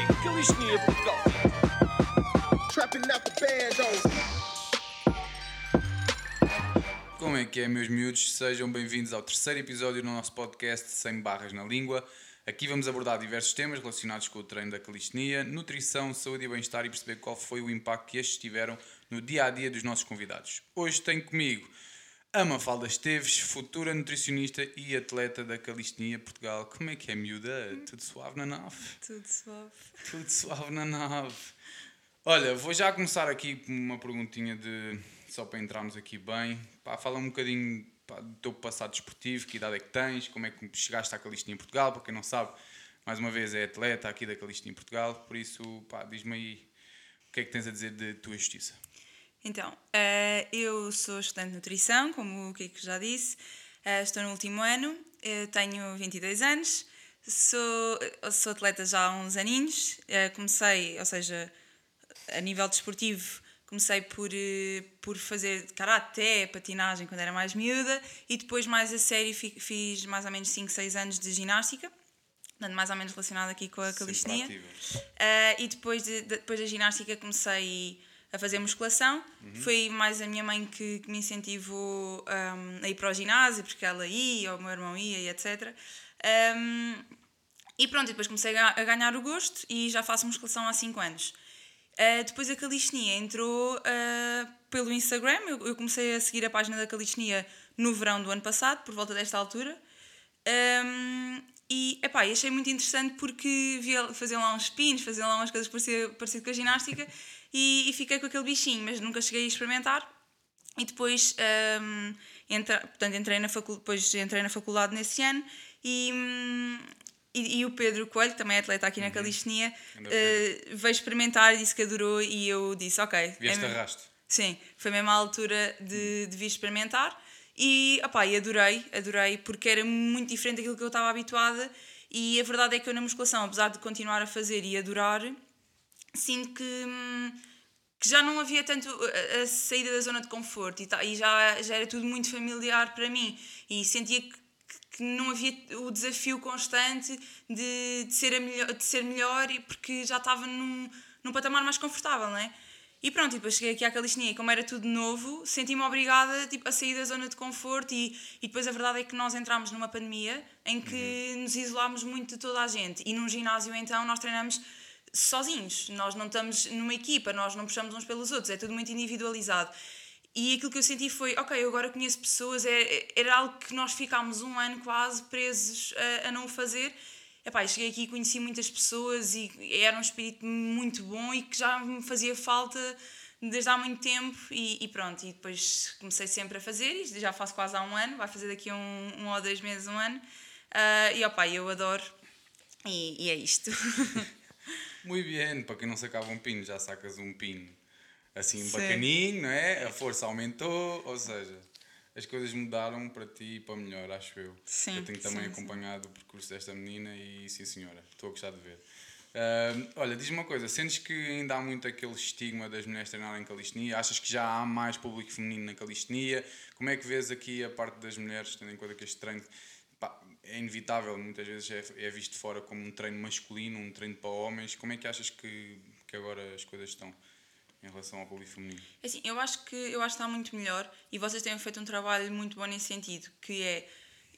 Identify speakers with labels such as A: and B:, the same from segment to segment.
A: em Calistenia, Portugal.
B: Trapping out the band
C: Como é que é, meus miúdos? Sejam bem-vindos ao terceiro episódio do nosso podcast Sem Barras na Língua. Aqui vamos abordar diversos temas relacionados com o treino da calistenia, nutrição, saúde e bem-estar e perceber qual foi o impacto que estes tiveram no dia a dia dos nossos convidados. Hoje tenho comigo a Mafalda Esteves, futura nutricionista e atleta da calistenia Portugal. Como é que é, miúda? Tudo suave na nave?
D: Tudo suave.
C: Tudo suave na nave. Olha, vou já começar aqui com uma perguntinha de. só para entrarmos aqui bem. Pá, fala um bocadinho pá, do teu passado desportivo, que idade é que tens, como é que chegaste à calistenia em Portugal, para quem não sabe, mais uma vez é atleta aqui da calistenia em Portugal, por isso, pá, diz-me aí o que é que tens a dizer de tua justiça.
D: Então, eh, eu sou estudante de nutrição, como o Kiko já disse, eh, estou no último ano, eh, tenho 22 anos, sou, sou atleta já há uns aninhos, comecei, ou seja, a nível desportivo, comecei por, por fazer karaté, patinagem quando era mais miúda e depois mais a sério fiz mais ou menos 5, 6 anos de ginástica portanto, mais ou menos relacionado aqui com a calistenia. Uh, e depois, de, depois da ginástica comecei a fazer musculação. Uhum. Foi mais a minha mãe que, que me incentivou um, a ir para o ginásio, porque ela ia, ou o meu irmão ia, e etc. Um, e pronto, depois comecei a, ganhar o gosto e já faço musculação há 5 anos. Uh, depois a calistenia entrou uh, pelo Instagram. Eu, eu, comecei a seguir a página da calistenia no verão do ano passado, por volta desta altura. Um, e epá, achei muito interessante porque via, faziam lá uns spins, faziam lá umas coisas parecidas parecido com a ginástica e, e, fiquei com aquele bichinho, mas nunca cheguei a experimentar. E depois, um, entra, portanto, entrei na, facul, depois entrei na faculdade nesse ano e, um, e, e, o Pedro Coelho, que também é atleta aqui na uhum. calistenia, uh, veio experimentar e disse que adorou e eu disse, ok.
C: Vieste é arrasto.
D: Sim, foi mesmo a altura de, de vir experimentar e, opá, e adorei, adorei porque era muito diferente daquilo que eu estava habituada e a verdade é que eu na musculação, apesar de continuar a fazer e adorar, sinto que, hum, que já não havia tanto a, a saída da zona de conforto e, tá, e já, já era tudo muito familiar para mim e sentia que, que não havia o desafio constante de, de, ser, a melhor, de ser melhor porque já estava num, num patamar mais confortável, não é? E pronto, e depois cheguei aqui à calistenia e como era tudo novo, senti-me obrigada tipo, a sair da zona de conforto e, e depois a verdade é que nós entramos numa pandemia em que uhum. nos isolámos muito de toda a gente e num ginásio então nós treinamos sozinhos, nós não estamos numa equipa, nós não puxamos uns pelos outros, é tudo muito individualizado. E aquilo que eu senti foi, ok, eu agora conheço pessoas, é, era algo que nós ficámos um ano quase presos a, a não fazer. Epá, cheguei aqui e conheci muitas pessoas e era um espírito muito bom e que já me fazia falta desde há muito tempo e, e, pronto, e depois comecei sempre a fazer e já faço quase há um ano, vai fazer daqui a um, um ou dois meses, um ano. Uh, e opá, eu adoro e, e é isto.
C: Muito bem, para quem não sacava um pino, já sacas um pino assim Sim. bacaninho, não é? A força aumentou, ou seja, as coisas mudaram para ti e para melhor, acho eu.
D: Sim,
C: eu tenho também
D: sim,
C: acompanhado sim. o percurso desta menina e sim senhora, estou a gostar de ver. Uh, olha, diz-me uma coisa, sentes que ainda há muito aquele estigma das mulheres treinarem calistenia? Achas que já há mais público feminino na calistenia? Como é que vês aqui a parte das mulheres, tendo em conta que este treino é inevitável, muitas vezes é, é visto fora como um treino masculino, um treino para homens. Como é que achas que, que agora as coisas estão em relação ao público feminino?
D: É assim, eu acho que eu acho que está muito melhor e vocês têm feito um trabalho muito bom nesse sentido, que é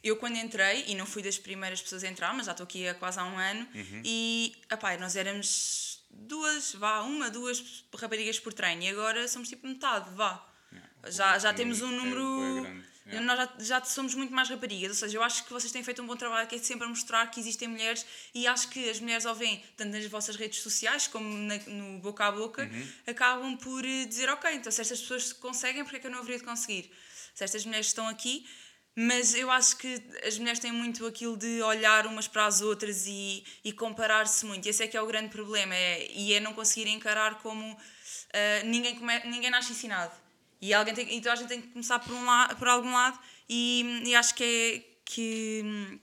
D: eu quando entrei, e não fui das primeiras pessoas a entrar, mas já estou aqui há quase há um ano, uhum. e apá, nós éramos duas, vá, uma, duas raparigas por treino, e agora somos tipo metade, vá. Yeah, já já temos um número. Yeah. Nós já, já somos muito mais raparigas, ou seja, eu acho que vocês têm feito um bom trabalho que é sempre a mostrar que existem mulheres e acho que as mulheres ao veem, tanto nas vossas redes sociais como na, no boca a boca, uhum. acabam por eh, dizer, ok, então se estas pessoas conseguem, porque é que eu não haveria de conseguir? Se estas mulheres estão aqui, mas eu acho que as mulheres têm muito aquilo de olhar umas para as outras e, e comparar-se muito. Esse é que é o grande problema, é, e é não conseguir encarar como uh, ninguém, come, ninguém nasce ensinado. E alguém tem, então a gente tem que começar por, um lado, por algum lado e, e acho que é, que,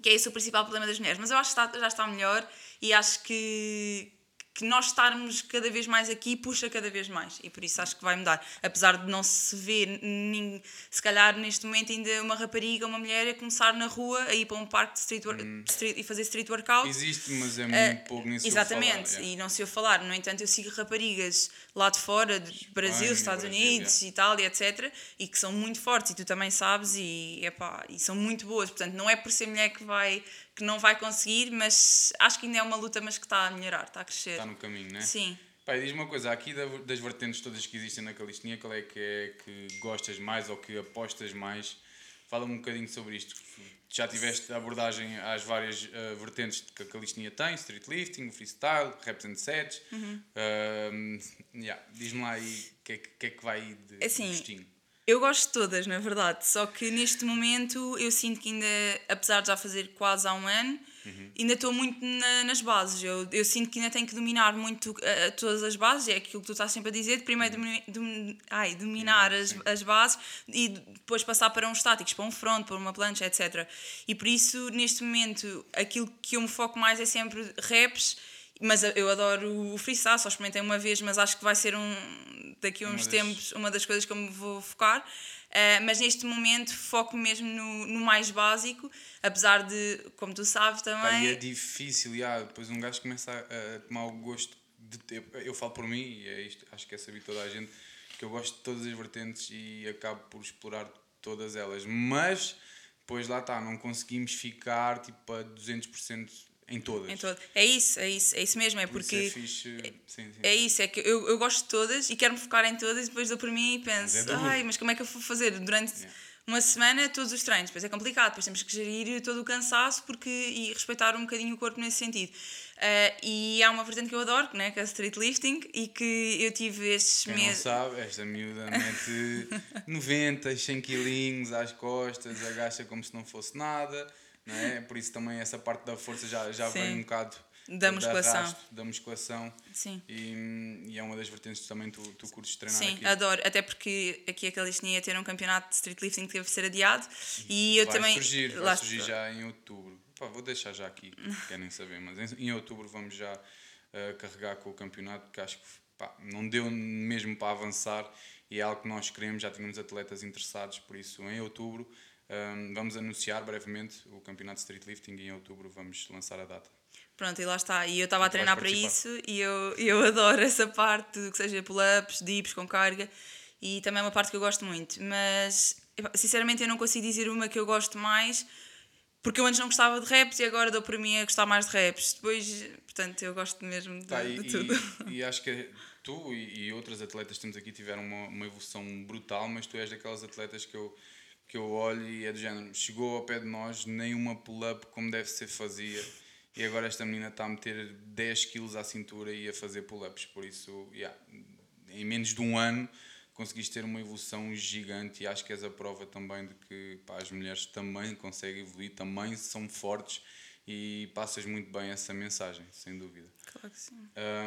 D: que é esse o principal problema das mulheres. Mas eu acho que está, já está melhor e acho que, que nós estarmos cada vez mais aqui puxa cada vez mais e por isso acho que vai mudar. Apesar de não se ver, nin- se calhar neste momento ainda uma rapariga, uma mulher a começar na rua a ir para um parque de street, work-
C: Hum.
D: street- e fazer street workout.
C: Existe, mas é muito
D: Eh,
C: pouco nisso.
D: Exatamente,
C: Falar,
D: e não se eu falar. No entanto, eu sigo raparigas lá de fora, de Brasil,
C: Espanha,
D: Estados
C: Brasil,
D: Unidos, Itália, etc., e que são muito fortes, e tu também sabes, e, epá, e são muito boas. Portanto, não é por ser mulher que, vai, que não vai conseguir, mas acho que ainda é uma luta, mas que está a melhorar, está a crescer.
C: Está no caminho, né?
D: Sim.
C: Pai, diz-me uma coisa, aqui da- das vertentes todas que existem na calistenia, qual é que é que gostas mais ou que apostas mais? Fala-me um bocadinho sobre isto. Já tiveste abordagem às várias eh, vertentes que a calistenia tem, street lifting, freestyle, reps and sets.
D: Uhum.
C: Ahm, yeah, Diz-me lá aí o que, é que, que é que vai de,
D: Assim,
C: de gostinho.
D: Eu gosto de todas, na verdade, só que neste momento eu sinto que ainda, apesar de já fazer quase há um ano,
C: Uhum.
D: ainda estou muito na- nas bases. Eu, eu sinto que ainda tenho que dominar muito uh, todas as bases, é aquilo que tu estás sempre a dizer, primeiro domi- dom- ai, dominar as, as bases e depois passar para uns estáticos, para um front, para uma plancha, etc. E por isso, neste momento, aquilo que eu me foco mais é sempre reps, mas eu adoro o freestyle, só experimentei uma vez, mas acho que vai ser um daqui a
C: Uma
D: uns
C: das-
D: tempos uma das coisas que eu me vou focar. Uh, mas neste momento foco mesmo no, no mais básico, apesar de, como tu sabes também.
C: e é difícil, yeah, depois um gajo começa a, a tomar o gosto de ter. Eu falo por mim, e é isto, acho que é sabido toda a gente, que eu gosto de todas as vertentes e acabo por explorar todas elas. Mas depois lá está, não conseguimos ficar tipo a 200% em todas.
D: em todo. É isso, é isso, é isso mesmo, é
C: Por isso
D: porque.
C: é fixe. sim, sim.
D: É isso, é que eu, eu gosto de todas e quero-me focar em todas e depois dou por mim e penso,
C: Mas é
D: ai, mas como é que eu vou fazer durante
C: Yeah.
D: uma semana todos os treinos? Depois é complicado, depois temos que gerir todo o cansaço porque, e respeitar um bocadinho o corpo nesse sentido. Ah, e há uma vertente que eu adoro, né, que é a street lifting, e que eu tive estes
C: Quem não
D: meses.
C: sabe, esta miúda mete 90, 100 quilinhos às costas, agacha como se não fosse nada, não é? Por isso também essa parte da força já, já
D: Sim.
C: vem um bocado
D: Da musculação.
C: arrasto, da musculação.
D: Sim.
C: E, e é uma das vertentes que também tu, tu curtes treinar
D: Sim,
C: aqui.
D: adoro, até porque aqui a Calistenia ia ter um campeonato de street lifting que teve de ser adiado e eu
C: vai
D: também.
C: surgir, vai surgir já em outubro. Pá, vou deixar já aqui, querem saber, mas em, em outubro vamos já eh, carregar com o campeonato, porque acho que pá, não deu mesmo para avançar e é algo que nós queremos, já tínhamos atletas interessados, por isso em outubro ehm, vamos anunciar brevemente o campeonato de street lifting e em outubro vamos lançar a data.
D: Pronto, e lá está. E eu estava a treinar para isso e eu, eu adoro essa parte, que seja pull-ups, dips com carga e também é uma parte que eu gosto muito. Mas, sinceramente, eu não consigo dizer uma que eu gosto mais porque eu antes não gostava de raps e agora dou para mim a gostar mais de raps. Depois, portanto, eu gosto mesmo de,
C: Tá,
D: de
C: e,
D: tudo.
C: e- e acho que tu e, e outras atletas que temos aqui tiveram uma, uma evolução brutal, mas tu és daquelas atletas que eu, que eu olho e é do género, chegou ao pé de nós, nem uma pull-up como deve ser fazia, e agora esta menina está a meter 10 quilos à cintura e a fazer pull-ups, por isso, yeah, em menos de um ano conseguiste ter uma evolução gigante e acho que és a prova também de que pá, as mulheres também conseguem evoluir, também são fortes e passas muito bem essa mensagem, sem dúvida.
D: Claro que sim.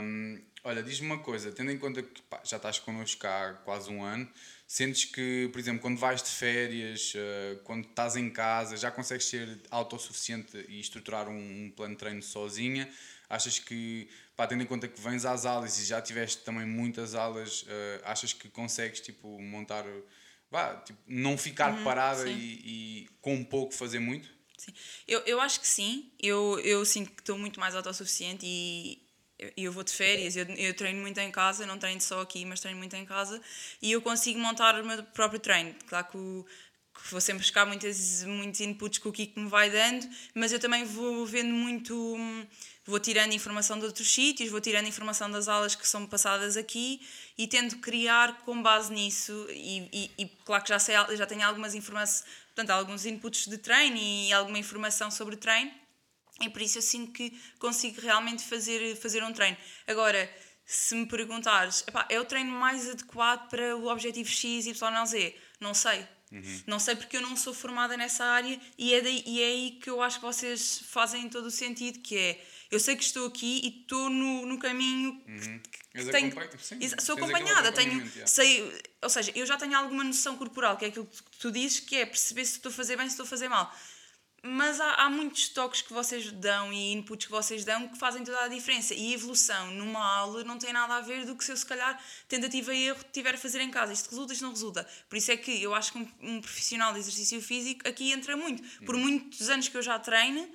C: Hum, olha, diz-me uma coisa, tendo em conta que pá, já estás connosco há quase um ano, sentes que, por exemplo, quando vais de férias, eh, quando estás em casa, já consegues ser autossuficiente e estruturar um, plano de treino sozinha? Achas que, pá, tendo em conta que vens às aulas e já tiveste também muitas aulas, eh, achas que consegues tipo, montar, vá, tipo, não ficar parada
D: sim.
C: e, e com pouco fazer muito?
D: Sim. Eu, eu acho que sim. Eu, eu sinto que estou muito mais autossuficiente e eu, vou de férias. Eu, eu treino muito em casa, não treino só aqui, mas treino muito em casa e eu consigo montar o meu próprio treino. Claro que, o, que vou sempre buscar muitas, muitos inputs que o Kiko me vai dando, mas eu também vou vendo muito. hum, Vou tirando informação de outros sítios, vou tirando informação das aulas que são passadas aqui e tento criar com base nisso. E, e, e claro que já, sei, já tenho algumas informações, portanto, alguns inputs de treino e alguma informação sobre treino, e por isso eu sinto que consigo realmente fazer, fazer um treino. Agora, se me perguntares, "Epá, é o treino mais adequado para o objetivo X, Y, Z? Não sei. Não sei porque eu não sou formada nessa área e é, daí, e é aí que eu acho que vocês fazem todo o sentido, que é, eu sei que estou aqui e estou no, no caminho que
C: És
D: tenho,
C: acompanha- sim,
D: sou acompanhada, tenho,
C: yeah.
D: sei, ou seja, eu já tenho alguma noção corporal, que é aquilo que tu dizes, que é perceber se estou a fazer bem, se estou a fazer mal. Mas há, há muitos toques que vocês dão e inputs que vocês dão que fazem toda a diferença. E evolução numa aula não tem nada a ver do que se eu, se calhar, tentativa e erro tiver a fazer em casa. Isto resulta, isto não resulta. Por isso é que eu acho que um, um profissional de exercício físico aqui entra muito. Por muitos anos que eu já treino,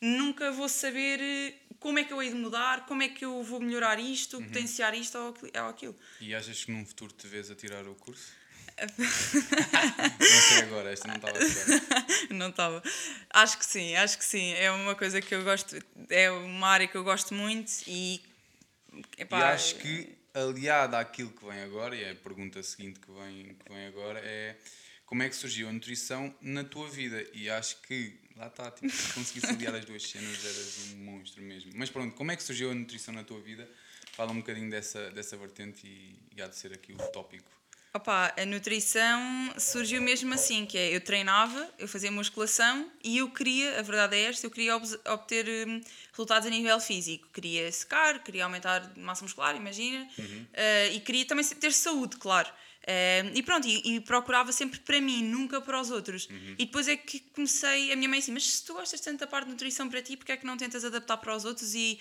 D: nunca vou saber eh, como é que eu hei de mudar, como é que eu vou melhorar isto, potenciar isto ou, ou aquilo.
C: E achas que num futuro te vês a tirar o curso? não sei agora, esta não estava.
D: Não estava. Acho que sim, acho que sim. É uma coisa que eu gosto, é uma área que eu gosto muito e. epá,
C: E acho que, aliado àquilo que vem agora, e é a pergunta seguinte que vem, que vem agora, é como é que surgiu a nutrição na tua vida? E acho que, lá está, tipo, se conseguisse aliar as duas cenas, eras um monstro mesmo. Mas pronto, como é que surgiu a nutrição na tua vida? Fala um bocadinho dessa, dessa vertente e, e há de ser aqui o tópico.
D: Opa, a nutrição surgiu mesmo assim, que é eu treinava, eu fazia musculação e eu queria, a verdade é esta, eu queria obter hum, resultados a nível físico. Queria secar, queria aumentar massa muscular, imagina, eh, e queria também ter saúde, claro. Eh, e pronto, e, e procurava sempre para mim, nunca para os outros. E depois é que comecei, a minha mãe assim, mas se tu gostas tanto da parte de nutrição para ti, porque é que não tentas adaptar para os outros e,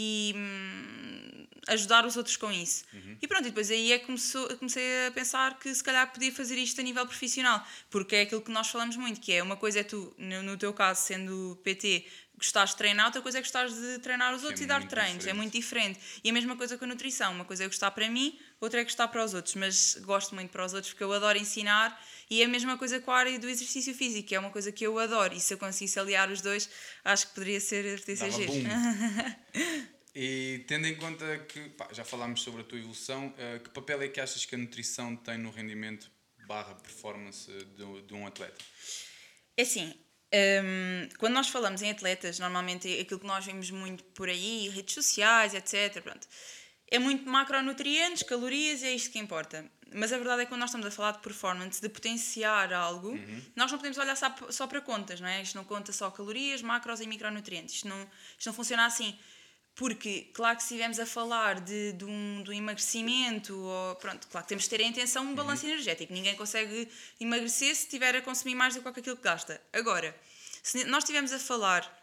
D: e hum, ajudar os outros com isso? E pronto, e depois aí é que começou, comecei a pensar que se calhar podia fazer isto a nível profissional, porque é aquilo que nós falamos muito, que é uma coisa é tu, no, no teu caso, sendo PT, gostares de treinar, outra coisa é gostares de treinar os outros e dar treinos, é
C: diferente.
D: muito diferente. E a mesma coisa com a nutrição, uma coisa é gostar para mim, outra é gostar para os outros, mas gosto muito para os outros porque eu adoro ensinar e é a mesma coisa com a área do exercício físico, que é uma coisa que eu adoro e se eu conseguisse aliar os dois, acho que poderia ser,
C: boom. E tendo em conta que pá, já falámos sobre a tua evolução, eh, que papel é que achas que a nutrição tem no rendimento barra performance de, de um atleta?
D: É assim, hum, quando nós falamos em atletas, normalmente é aquilo que nós vemos muito por aí, redes sociais, etc. Pronto, é muito macronutrientes, calorias, é isto que importa. Mas a verdade é que quando nós estamos a falar de performance, de potenciar algo, nós não podemos olhar só, só para contas, não é? Isto não conta só calorias, macros e micronutrientes. Isto não, isto não funciona assim. Porque, claro que se estivermos a falar de, de, um, de um emagrecimento, ou, pronto, claro que temos de ter em atenção um balanço energético. Ninguém consegue emagrecer se estiver a consumir mais do que aquilo que gasta. Agora, se nós estivermos a falar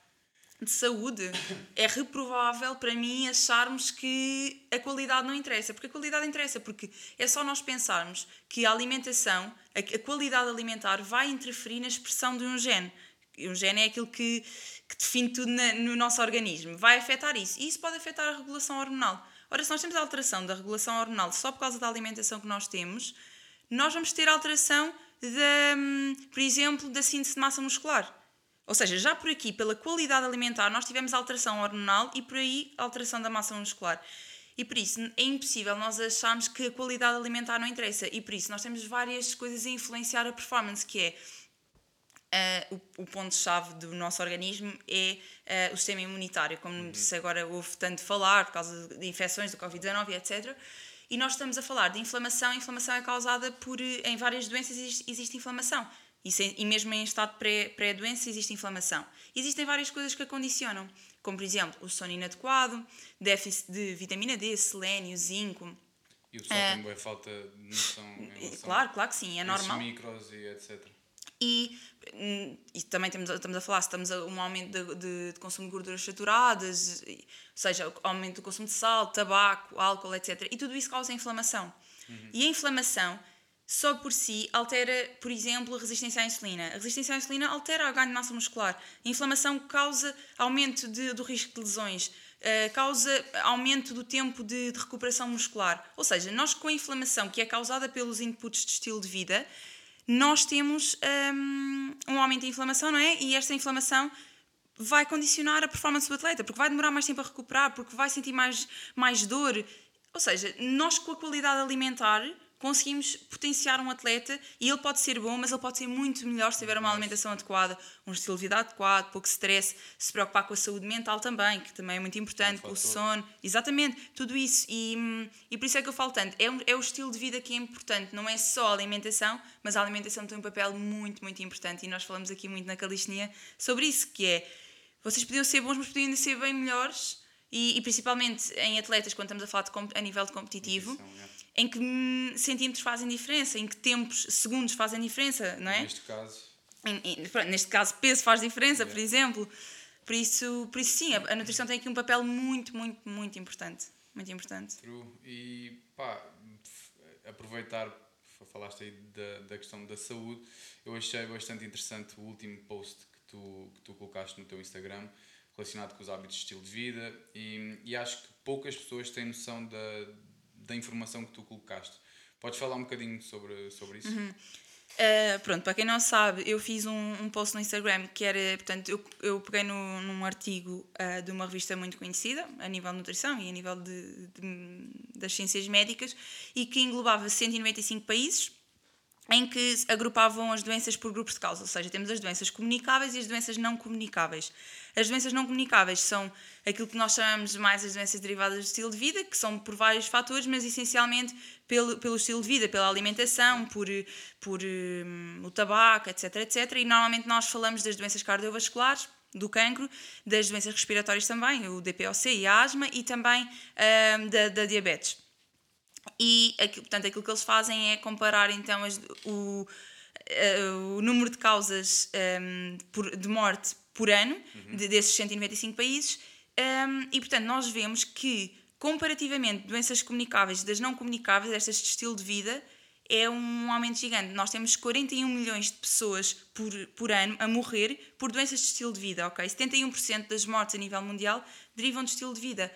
D: de saúde, é reprovável para mim acharmos que a qualidade não interessa. Porque a qualidade interessa, porque é só nós pensarmos que a alimentação, a, qualidade alimentar vai interferir na expressão de um gene. Um gene é aquilo que, que define tudo na- no nosso organismo. Vai afetar isso. E isso pode afetar a regulação hormonal. Ora, se nós temos alteração da regulação hormonal só por causa da alimentação que nós temos, nós vamos ter alteração, da, hum, por exemplo, da síntese de massa muscular. Ou seja, já por aqui, pela qualidade alimentar, nós tivemos alteração hormonal e por aí alteração da massa muscular. E por isso é impossível nós acharmos que a qualidade alimentar não interessa. E por isso nós temos várias coisas a influenciar a performance, que é ah, o, o ponto-chave do nosso organismo é ah, o sistema imunitário, como se agora ouve tanto falar por causa de infecções do Covid-19 etc. E nós estamos a falar de inflamação. A inflamação é causada por. Em várias doenças existe, existe inflamação. E, se- e mesmo em estado pré- pré-doença existe inflamação. Existem várias coisas que a condicionam, como por exemplo o sono inadequado, déficit de vitamina D, selênio, zinco.
C: E o pessoal tem boa falta de noção em
D: Claro, claro que sim, é normal.
C: micros e etc.
D: E, hum, e também temos, estamos a falar se estamos a um aumento de, de- de consumo de gorduras saturadas, ou seja, aumento do consumo de sal, tabaco, álcool, etc. E tudo isso causa inflamação. E a inflamação, só por si, altera, por exemplo, a resistência à insulina. A resistência à insulina altera o ganho de massa muscular. A inflamação causa aumento de- do risco de lesões. eh, causa aumento do tempo de, de recuperação muscular. Ou seja, nós com a inflamação que é causada pelos inputs de estilo de vida, nós temos hum, um aumento de inflamação, não é? E esta inflamação vai condicionar a performance do atleta, porque vai demorar mais tempo a recuperar, porque vai sentir mais, mais dor. Ou seja, nós com a qualidade alimentar conseguimos potenciar um atleta e ele pode ser bom, mas ele pode ser muito melhor se tiver uma alimentação adequada, um estilo de vida adequado, pouco stress, se preocupar com a saúde mental também, que também é muito importante, com o sono, exatamente, tudo isso. E, hum, e por isso é que eu falo tanto, é, um- é o estilo de vida que é importante, não é só a alimentação, mas a alimentação tem um papel muito, muito importante e nós falamos aqui muito na calistenia sobre isso, que é, vocês podiam ser bons, mas podiam ser bem melhores e, e principalmente em atletas, quando estamos a falar de, a nível de competitivo. Em que hum, centímetros fazem diferença, em que tempos, segundos fazem diferença, não é?
C: Neste caso,
D: neste caso, peso faz diferença, por exemplo. Por isso, por isso sim, a, a nutrição tem aqui um papel muito, muito, muito importante. Muito importante.
C: True. E pá, aproveitar, falaste aí da, da questão da saúde, eu achei bastante interessante o último post que tu, que tu colocaste no teu Instagram relacionado com os hábitos de estilo de vida e, e acho que poucas pessoas têm noção da, da informação que tu colocaste. Podes falar um bocadinho sobre, sobre isso?
D: Uh, pronto, para quem não sabe, eu fiz um, um post no Instagram que era, portanto, eu, eu peguei no, num artigo uh, de uma revista muito conhecida, a nível de nutrição e a nível de, de- das ciências médicas, e que englobava 195 países, em que agrupavam as doenças por grupos de causa, ou seja, temos as doenças comunicáveis e as doenças não comunicáveis. As doenças não comunicáveis são aquilo que nós chamamos mais as doenças derivadas do estilo de vida, que são por vários fatores, mas essencialmente pelo, pelo estilo de vida, pela alimentação, por, por hum, o tabaco, etc, etc. E normalmente nós falamos das doenças cardiovasculares, do cancro, das doenças respiratórias também, o DPOC e a asma, e também hum, da, da diabetes. E portanto, aquilo que eles fazem é comparar então as- o, eh, o número de causas ehm, por- de morte por ano de- desses 195 países ehm, e portanto nós vemos que comparativamente doenças comunicáveis das não comunicáveis, estas de estilo de vida, é um aumento gigante. Nós temos 41 milhões de pessoas por, por ano a morrer por doenças de estilo de vida, ok? 71% das mortes a nível mundial derivam de estilo de vida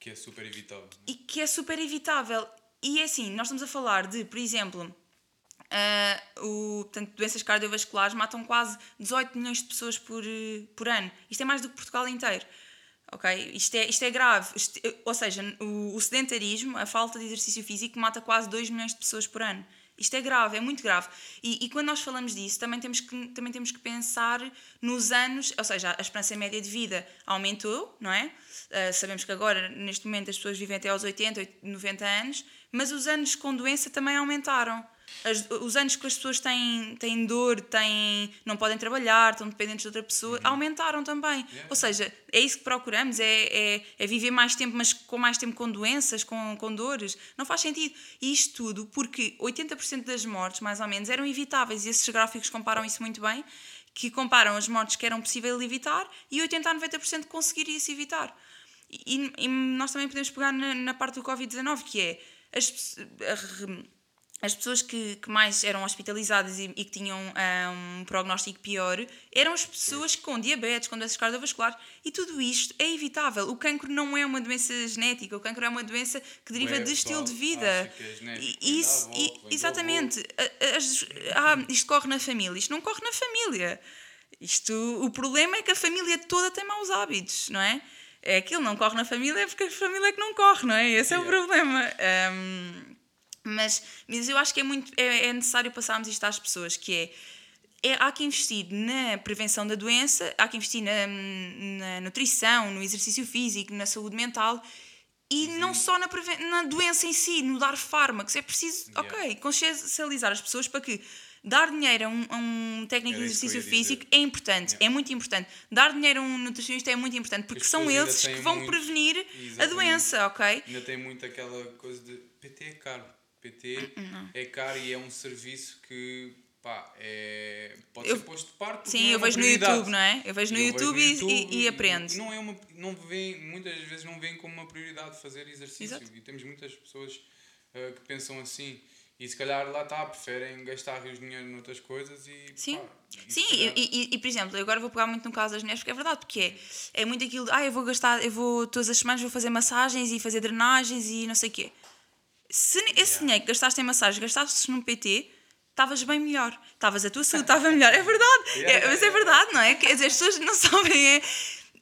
C: que é super evitável.
D: e que é super evitável. E é assim, nós estamos a falar de, por exemplo, ah, o, portanto, doenças cardiovasculares matam quase 18 milhões de pessoas por, eh, por ano. Isto é mais do que Portugal inteiro. Ok? Isto é, isto é grave. Isto- eh, ou seja, o, o sedentarismo, a falta de exercício físico, mata quase 2 milhões de pessoas por ano. Isto é grave, é muito grave. E, e quando nós falamos disso, também temos, que, também temos que pensar nos anos, ou seja, a esperança média de vida aumentou, não é? Ah, sabemos que agora, neste momento, as pessoas vivem até aos 80, 90 anos, mas os anos com doença também aumentaram. As- os anos que as pessoas têm, têm dor, têm, não podem trabalhar, estão dependentes de outra pessoa, aumentaram também. Ou seja, é isso que procuramos, é, é, é viver mais tempo, mas com mais tempo com doenças, com, com dores. Não faz sentido. E isto tudo porque 80% das mortes, mais ou menos, eram evitáveis. E esses gráficos comparam isso muito bem, que comparam as mortes que eram possível evitar e 80 a 90% conseguiria-se evitar. E, e nós também podemos pegar na, na parte do Covid-19, que é as, a as pessoas que, que mais eram hospitalizadas e, e que tinham ah, um prognóstico pior eram as pessoas com diabetes, com doenças cardiovasculares. E tudo isto é evitável. O cancro não é uma doença genética, o cancro é uma doença que deriva
C: Ué,
D: de estilo de vida.
C: é
D: E isso, e-
C: do
D: exatamente. As- ah, isto corre na família. Isto não corre na família. Isto, o problema é que a família toda tem maus hábitos, não é? É aquilo, não corre na família é porque a família é que não corre, não é? Esse é o
C: Yeah.
D: problema. Ahm, mas, mas eu acho que é, muito, é, é necessário passarmos isto às pessoas, que é, é, há que investir na prevenção da doença, há que investir na, na nutrição, no exercício físico, na saúde mental e não só na, na doença em si, no dar fármacos. É preciso,
C: Yeah.
D: ok, consciencializar as pessoas para que dar dinheiro a um, a um técnico de
C: Era eu
D: exercício
C: dizer.
D: físico é importante,
C: Yeah.
D: é muito importante. Dar dinheiro a um nutricionista é muito importante, porque são eles que vão
C: muito-
D: prevenir a
C: Exatamente.
D: doença, ok?
C: Ainda tem muito aquela coisa de PT é caro. PT
D: Hum,
C: é caro e é um serviço que pá, é, pode
D: Eu-
C: ser posto de parte.
D: Sim,
C: não é
D: eu
C: uma
D: vejo no. YouTube, não é? Eu vejo no
C: Eu
D: YouTube, e, e, e aprendo.
C: Não é uma, não vem, muitas vezes não vem como uma prioridade fazer exercício.
D: Exato.
C: E temos muitas pessoas ah, que pensam assim. E se calhar lá está, preferem gastar rios de dinheiro noutras coisas e.
D: Sim.
C: pá, e
D: Sim,
C: calhar-
D: e, e- e, por exemplo, eu agora vou pegar muito no caso das mulheres, porque é verdade, porque é, é muito aquilo de, ah, eu vou gastar, eu vou todas as semanas vou fazer massagens e fazer drenagens e não sei o quê. Se esse dinheiro que gastaste em massagem gastasses num PT, estavas bem melhor. Estavas, a tua saúde estava melhor. É verdade. É, mas é verdade, não é? Quer dizer, as pessoas não sabem. É,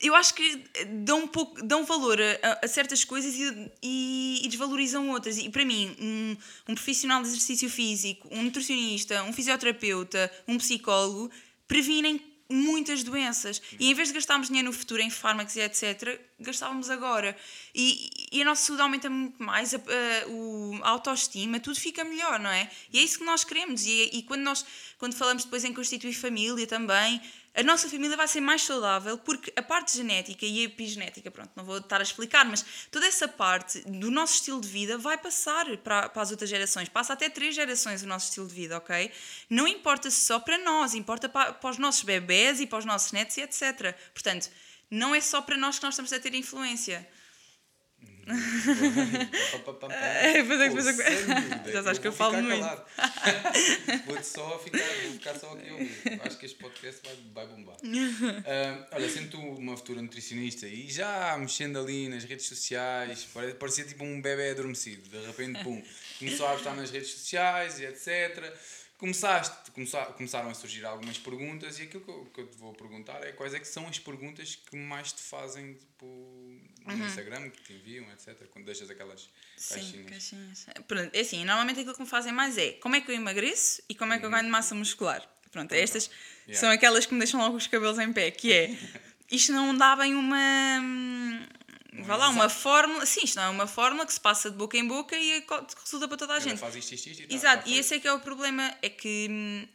D: eu acho que dão, um pouco, dão valor a, a- a certas coisas e, e- e desvalorizam outras. E para mim, um, um profissional de exercício físico, um nutricionista, um fisioterapeuta, um psicólogo, previnem muitas doenças. E em vez de gastarmos dinheiro no futuro em fármacos e etc., gastávamos agora. E, e a nossa saúde aumenta muito mais, a, a- o, a autoestima, tudo fica melhor, não é? E é isso que nós queremos. E, e quando nós quando falamos depois em constituir família também, a nossa família vai ser mais saudável porque a parte genética e a epigenética, pronto, não vou estar a explicar, mas toda essa parte do nosso estilo de vida vai passar para, para as outras gerações. Passa até três gerações o nosso estilo de vida, ok? Não importa só para nós, importa para, para os nossos bebés e para os nossos netos e etc. Portanto, não é só para nós que nós estamos a ter influência. É, é.
C: sem dúvida,
D: Já sabes que eu
C: vou
D: falo muito.
C: Vou-te só ficar, vou ficar só aqui. Acho que este podcast vai, vai bombar. Ah, olha, sendo tu uma futura nutricionista e já mexendo ali nas redes sociais, pare- parecia tipo um bebê adormecido. De repente, pum, começou a estar nas redes sociais e etc. Começaste, começar, começaram a surgir algumas perguntas e aquilo que eu, que eu te vou perguntar é quais é que são as perguntas que mais te fazem tipo, no
D: Uhum.
C: Instagram, que te enviam, etc. Quando deixas aquelas
D: Sim,
C: caixinhas.
D: caixinhas. Pronto, é assim, normalmente aquilo que me fazem mais é como é que eu emagreço e como é que eu ganho massa muscular. Pronto, estas
C: Uhum. Yeah.
D: são aquelas que me deixam logo os cabelos em pé, que é isto não dá bem uma. Vá lá, uma fórmula. Sim, isto não é uma fórmula que se passa de boca em boca e é resulta para toda a gente.
C: faz isto, isto, isto e
D: Exato,
C: tá
D: e esse é que é o problema, é que hum,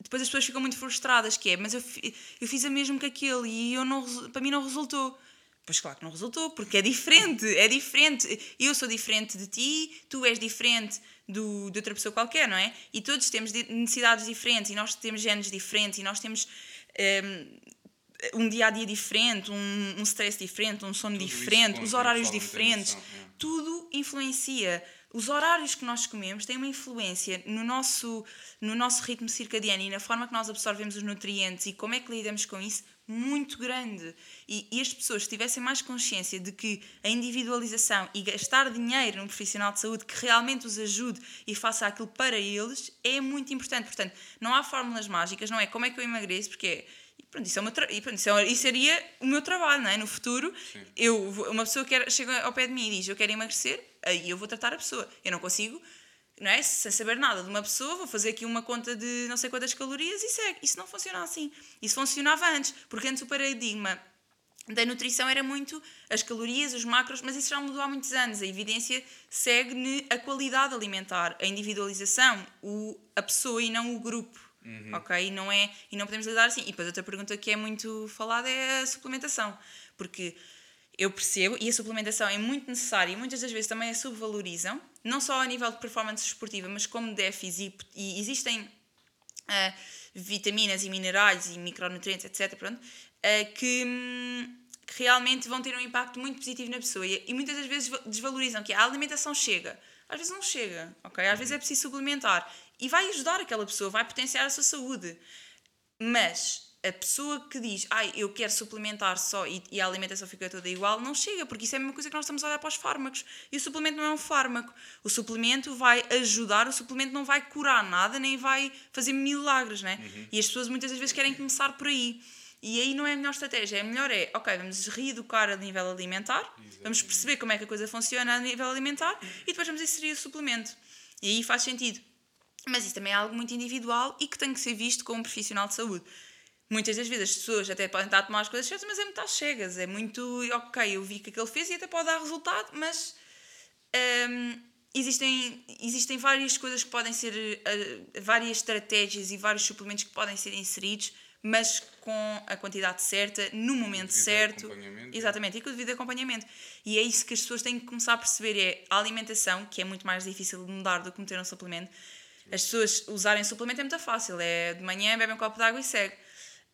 D: depois as pessoas ficam muito frustradas, que é, mas eu, eu fiz a mesmo que aquele e eu não, para mim não resultou. Pois claro que não resultou, porque é diferente, é diferente. Eu sou diferente de ti, tu és diferente do, de outra pessoa qualquer, não é? E todos temos necessidades diferentes, e nós temos genes diferentes, e nós temos hum, um dia a dia diferente, um, um stress diferente, um sono
C: Tudo
D: diferente, os horários diferentes
C: é.
D: tudo influencia. Os horários que nós comemos têm uma influência no nosso, no nosso ritmo circadiano e na forma que nós absorvemos os nutrientes e como é que lidamos com isso, muito grande. E, e as pessoas tivessem mais consciência de que a individualização e gastar dinheiro num profissional de saúde que realmente os ajude e faça aquilo para eles é muito importante. Portanto, não há fórmulas mágicas, não é como é que eu emagreço, porque é. E Pronto, isso, é o meu tra- e pronto, isso, é- isso seria o meu trabalho, não é? No futuro, eu, uma pessoa quer, chega ao pé de mim e diz eu quero emagrecer, aí eu vou tratar a pessoa. Eu não consigo, não é? Sem saber nada de uma pessoa, vou fazer aqui uma conta de não sei quantas calorias e segue. Isso não funciona assim. Isso funcionava antes, porque antes o paradigma da nutrição era muito as calorias, os macros, mas isso já mudou há muitos anos. A evidência segue a qualidade alimentar, a individualização, o, a pessoa e não o grupo. Ok? E não, é, e não podemos lidar assim. E depois outra pergunta que é muito falada é a suplementação. Porque eu percebo, e a suplementação é muito necessária e muitas das vezes também a subvalorizam, não só a nível de performance esportiva, mas como déficit. E, e existem ah, vitaminas e minerais e micronutrientes, etc., pronto, ah, que, hum, que realmente vão ter um impacto muito positivo na pessoa e, e muitas das vezes va- desvalorizam que a alimentação chega. Às vezes não chega, ok? Às vezes é preciso suplementar e vai ajudar aquela pessoa, vai potenciar a sua saúde. Mas a pessoa que diz, ai, eu quero suplementar só e, e a alimentação fica toda igual, não chega, porque isso é a mesma coisa que nós estamos a olhar para os fármacos. E o suplemento não é um fármaco. O suplemento vai ajudar, o suplemento não vai curar nada, nem vai fazer milagres, né? E as pessoas muitas vezes querem começar por aí. E aí não é a melhor estratégia. A melhor é, ok, vamos reeducar a nível alimentar, vamos perceber como é que a coisa funciona a nível alimentar e depois vamos inserir o suplemento. E aí faz sentido. Mas isso também é algo muito individual e que tem que ser visto como um profissional de saúde. Muitas das vezes as pessoas até podem estar a tomar as coisas certas, mas é muito às cegas. É muito, ok, eu vi que aquele fez e até pode dar resultado, mas hum, existem, existem várias coisas que podem ser, eh, várias estratégias e vários suplementos que podem ser inseridos, mas com a quantidade certa, no momento
C: devido
D: certo.
C: acompanhamento.
D: Exatamente, e com o devido acompanhamento. E é isso que as pessoas têm que começar a perceber: é a alimentação, que é muito mais difícil de mudar do que meter um suplemento. As pessoas usarem suplemento é muito fácil, é de manhã bebem um copo de água e segue.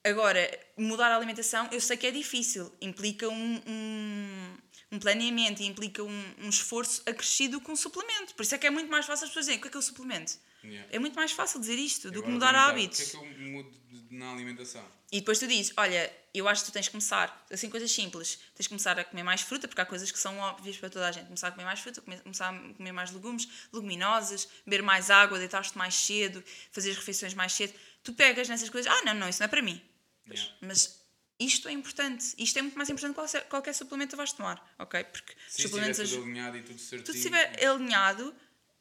D: Agora, mudar a alimentação, eu sei que é difícil, implica um, um, um planeamento, implica um, um esforço acrescido com o suplemento. Por isso é que é muito mais fácil as pessoas dizerem: o que é que é o suplemento?
C: Yeah.
D: É muito mais fácil dizer isto do que mudar
C: perguntar,
D: hábitos.
C: O que é que eu mudo na alimentação?
D: E depois tu dizes, olha, eu acho que tu tens que começar, assim, coisas simples. Tens que começar a comer mais fruta, porque há coisas que são óbvias para toda a gente. Começar a comer mais fruta, come- começar a comer mais legumes, leguminosas, beber mais água, deitar-te mais cedo, fazer as refeições mais cedo. Tu pegas nessas coisas, ah, não, não, isso não é para mim. Pois,
C: Yeah.
D: Mas isto é importante. Isto é muito mais importante que qualquer, qualquer suplemento que vais tomar, ok? Porque
C: Se estiver
D: suplementos...
C: tudo
D: aj-
C: alinhado e tudo certinho.
D: tudo estiver alinhado,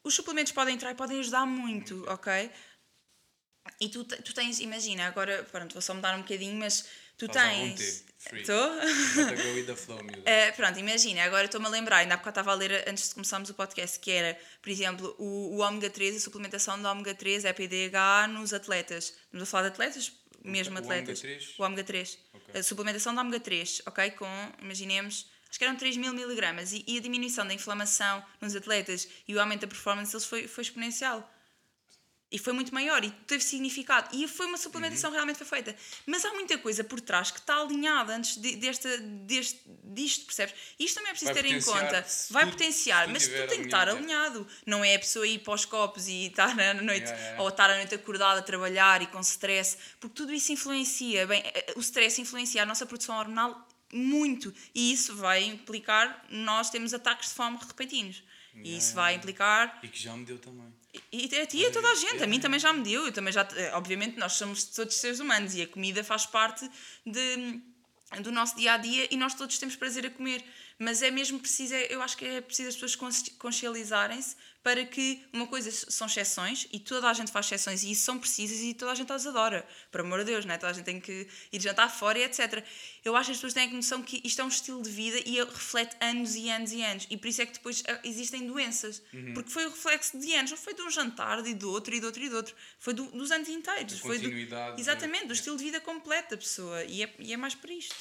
D: os suplementos podem entrar e podem ajudar muito, ok? E tu, tu tens, imagina, agora, pronto, vou só mudar um bocadinho, mas Tu
C: à
D: tens. Estou? Uh, pronto, imagina, agora estou-me a lembrar, ainda há bocado estava a ler antes de começarmos o podcast, que era, por exemplo, o, o ômega 3, a suplementação do ômega 3, EPDH nos atletas. Estamos a falar de atletas, mesmo
C: o
D: atletas.
C: ômega 3?
D: O ômega 3.
C: Ok.
D: A suplementação do ômega 3, ok? Com, imaginemos, acho que eram 3 mil miligramas. E, e a diminuição da inflamação nos atletas e o aumento da performance deles foi, foi exponencial. E foi muito maior e teve significado. E foi uma suplementação
C: Uhum.
D: realmente foi feita. Mas há muita coisa por trás que está alinhada antes de- desta, deste, disto, percebes? Isto também é preciso
C: Vai
D: ter em conta. Vai
C: tudo-
D: potenciar, mas tudo tem que estar
C: alinhado.
D: Não é a pessoa ir para os copos e estar à noite,
C: Yeah, yeah.
D: ou estar à noite acordada a trabalhar e com stress, porque tudo isso influencia. Bem, eh, o stress influencia a nossa produção hormonal muito. E isso vai implicar nós temos ataques de fome repentinos. E isso vai implicar
C: E que já me deu também.
D: E a ti e a toda a gente, a mim também já me deu, eu também já, obviamente nós somos todos seres humanos e a comida faz parte de, do nosso dia a dia e nós todos temos prazer a comer, mas é mesmo preciso, é- eu acho que é preciso as pessoas consci- consciencializarem-se para que uma coisa são exceções e toda a gente faz exceções e isso são precisas e toda a gente as adora, por amor de Deus, não é? toda a gente tem que ir jantar fora e etc. Eu acho que as pessoas têm a noção que isto é um estilo de vida e reflete anos e anos e anos e por isso é que depois ah, existem doenças,
C: Uhum.
D: porque foi o reflexo de anos, não foi de um jantar e do outro e do outro e do outro, foi do- dos anos inteiros. Foi do, exatamente, do estilo de vida completo da pessoa e é, e é mais para isto.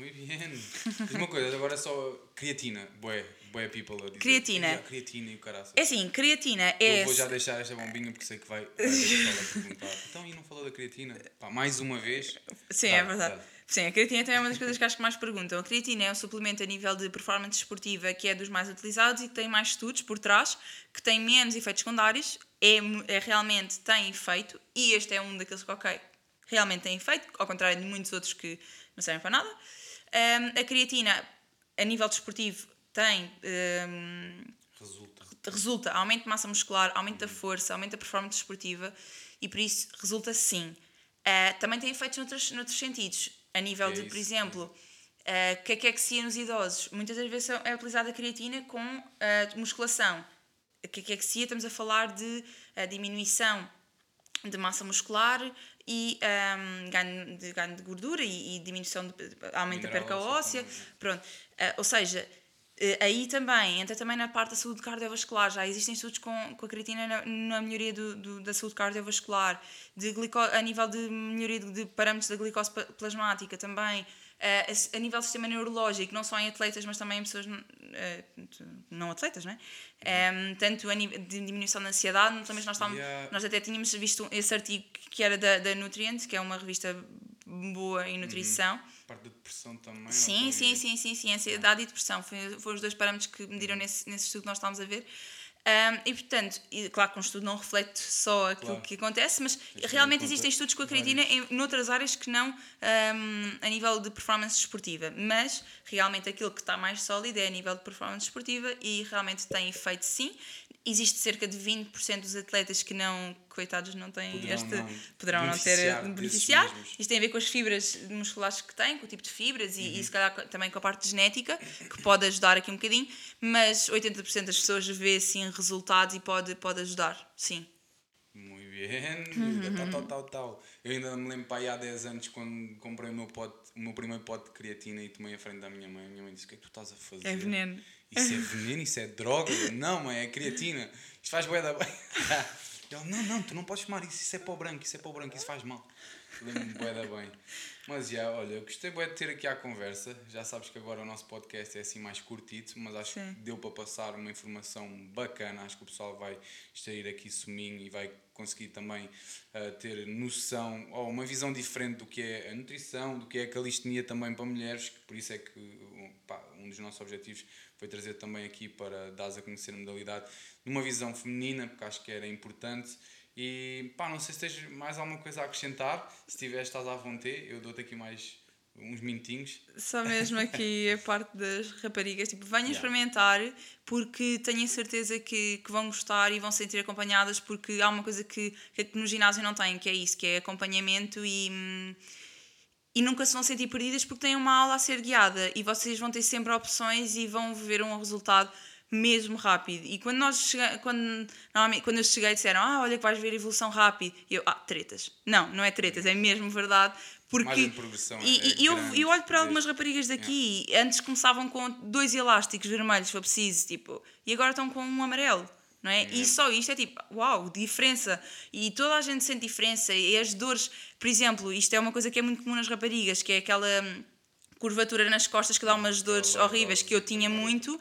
C: Muito bem. Diz uma coisa, agora só creatina. Bué, bué people a dizer.
D: Creatina.
C: "Ei, a creatina e o caraças.
D: É assim, creatina é.
C: Eu vou já deixar esta bombinha porque sei que vai, perguntar. Então, e não falou da creatina? Pá, mais uma vez.
D: Sim,
C: Dá,
D: é verdade.
C: dá.
D: Sim, a creatina também é uma das coisas que acho que mais perguntam. A creatina é um suplemento a nível de performance esportiva que é dos mais utilizados e que tem mais estudos por trás, que tem menos efeitos secundários, é, é realmente tem efeito e este é um daqueles que, ok, realmente tem efeito, ao contrário de muitos outros que não servem para nada. Ahm, a creatina, a nível desportivo, tem. ahm,
C: Resulta.
D: resulta aumento de massa muscular, aumento da força, aumento da performance desportiva e por isso resulta sim. Ah, também tem efeitos noutros, noutros sentidos, a nível
C: É
D: de,
C: isso,
D: por exemplo, ah, caquexia nos idosos. Muitas das vezes é utilizada a creatina com ah, musculação. A caquexia estamos a falar de ah, diminuição de massa muscular e ahm, ganho, de, ganho de gordura e, e diminuição de aumento da perca
C: óssea?
D: Pronto. Ah, ou seja, eh, aí também entra também na parte da saúde cardiovascular. Já existem estudos com, com a creatina na, na melhoria do, do- da saúde cardiovascular, de glico, a nível de melhoria de, de parâmetros da glicose plasmática também. Eh, a, a nível do sistema neurológico, não só em atletas, mas também em pessoas eh, não atletas, não é? Em, tanto a de diminuição da ansiedade, também nós, estávamos,
C: Yeah.
D: nós até tínhamos visto esse artigo que era da, da Nutrient, que é uma revista boa em nutrição.
C: Parte da depressão também.
D: Sim, sim, sim, sim, sim. Ansiedade e depressão foi- foram os dois parâmetros que mediram nesse, nesse estudo que nós estávamos a ver. Ahm, e portanto, e, claro que um estudo não reflete só aquilo
C: Claro.
D: que acontece, mas realmente existem estudos com a creatina em noutras áreas que não ahm, a nível de performance esportiva. Mas realmente aquilo que está mais sólido é a nível de performance esportiva e realmente tem efeito sim. Existe cerca de 20% dos atletas que não, coitados, não têm
C: Poderão
D: este.
C: não
D: poderão não ter
C: beneficiar mesmos.
D: Isto tem a ver com as fibras musculares que têm, com o tipo de fibras e,
C: Uhum.
D: e se calhar também com a parte genética, que pode ajudar aqui um bocadinho, mas 80% das pessoas vê sim resultados e pode, pode ajudar, sim.
C: Muito bem.
D: Uhum.
C: Tal, tal, tal, tal. Eu ainda me lembro para aí há 10 anos quando comprei o meu, pote, o meu primeiro pote de creatina e tomei à frente da minha mãe. A minha mãe disse: O que é que tu estás a fazer?
D: É veneno.
C: Isso é veneno, isso é droga. Eu, não, mãe, é creatina. Isto faz bué da bem. Ele, não, não, tu não podes tomar isso, isso é o branco, isso é o branco, isso faz mal. Lembro-me bué da bem. Mas já, olha, eu gostei bué de ter aqui a conversa. Já sabes que agora o nosso podcast é assim mais curtito, mas acho
D: Sim.
C: que deu para passar uma informação bacana. Acho que o pessoal vai extrair aqui suminho e vai conseguir também ah, ter noção ou uma visão diferente do que é a nutrição, do que é a calistenia também para mulheres. que Por isso é que um, dos nossos objetivos foi trazer também aqui para dar a conhecer a modalidade numa visão feminina, porque acho que era importante. E pá, não sei se tens mais alguma coisa a acrescentar. Se tiver, estás à vontade. Eu dou-te aqui mais uns minutinhos.
D: Só mesmo aqui a parte das raparigas, tipo, venham
C: Yeah.
D: experimentar porque tenho a certeza que, que vão gostar e vão se sentir acompanhadas porque há uma coisa que, que no ginásio não tem, que é isso, que é acompanhamento e, hum, e nunca se vão sentir perdidas porque têm uma aula a ser guiada e vocês vão ter sempre opções e vão ver um resultado mesmo rápido. E quando nós chega, quando, quando eu cheguei disseram, ah, olha que vais ver evolução rápido. E eu, ah, tretas. Não, não é tretas, é mesmo verdade, Porque,
C: é-
D: e,
C: é
D: e eu,
C: grande
D: eu olho para algumas raparigas daqui, antes começavam com dois elásticos vermelhos, se for preciso, tipo, e agora estão com um amarelo. Não é? E só isto é tipo, uau, diferença. E toda a gente sente diferença. E as dores, por exemplo, isto é uma coisa que é muito comum nas raparigas, que é aquela hum, curvatura nas costas que dá umas dores
C: Aquela
D: horríveis que eu tinha muito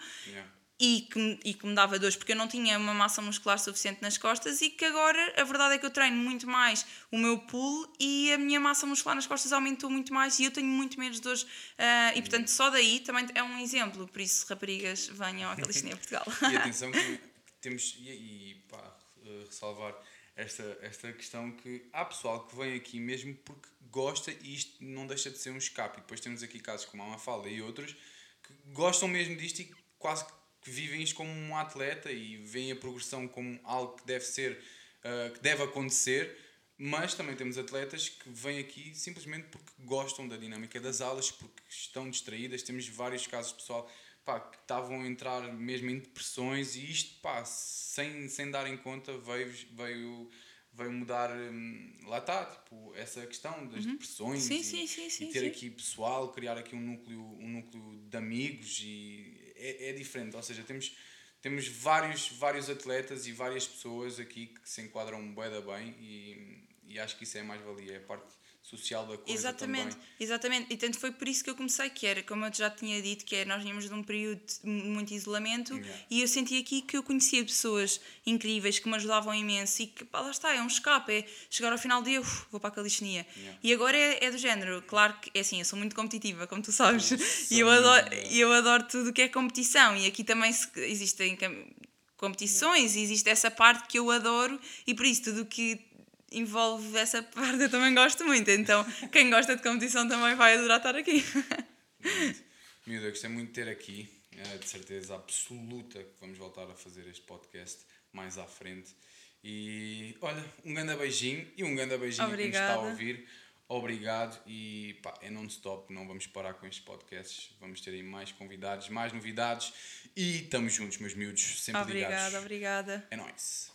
D: e que, me- e que me dava dores porque eu não tinha uma massa muscular suficiente nas costas e que agora a verdade é que eu treino muito mais o meu pull e a minha massa muscular nas costas aumentou muito mais e eu tenho muito menos dores ah, e portanto só daí também é um exemplo por isso raparigas venham à calistenia Portugal
C: E atenção que temos, e, e pá, eh, ressalvar esta, esta questão que há pessoal que vem aqui mesmo porque gosta e isto não deixa de ser um escape. E depois temos aqui casos como a Mafalda e outros que gostam mesmo disto e quase que vivem isto como um atleta e veem a progressão como algo que deve ser, eh, que deve acontecer. Mas também temos atletas que vêm aqui simplesmente porque gostam da dinâmica das aulas, porque estão distraídas. Temos vários casos de pessoal pá, que estavam a entrar mesmo em depressões e isto, pá, sem, sem dar em conta, veio, veio, veio mudar, hum, lá está, tipo, essa questão das depressões
D: Sim,
C: e,
D: sim, sim,
C: e ter aqui pessoal, criar aqui um núcleo, um núcleo de amigos e é, é diferente, ou seja, temos, temos vários, vários atletas e várias pessoas aqui que se enquadram bué da bem e, e acho que isso é a mais-valia, é parte social da coisa
D: Exatamente,
C: também.
D: exatamente. E tanto foi por isso que eu comecei, que era, como eu já tinha dito, que é, nós vínhamos de um período de muito isolamento
C: Yeah.
D: e eu senti aqui que eu conhecia pessoas incríveis que me ajudavam imenso e que, pá, lá está, é um escape, é chegar ao final de eu vou para a calistenia.
C: Yeah.
D: E agora é, é do género, claro que, é assim, eu sou muito competitiva, como tu sabes,
C: Nossa,
D: e eu adoro, eu adoro tudo o que é competição e aqui também se- existem competições e existe essa parte que eu adoro e por isso tudo o que envolve essa parte eu também gosto muito. Então, quem gosta de competição também vai adorar estar aqui.
C: Miúdo, eu gostei muito de ter aqui, eh, de certeza absoluta que vamos voltar a fazer este podcast mais à frente. E olha, um grande beijinho e um grande beijinho a quem está a
D: Obrigada.
C: ouvir. Obrigado e pá, é non-stop, não vamos parar com estes podcasts. Vamos ter aí mais convidados, mais novidades e estamos juntos, meus miúdos, sempre
D: Obrigada,
C: ligados.
D: obrigada.
C: É nóis.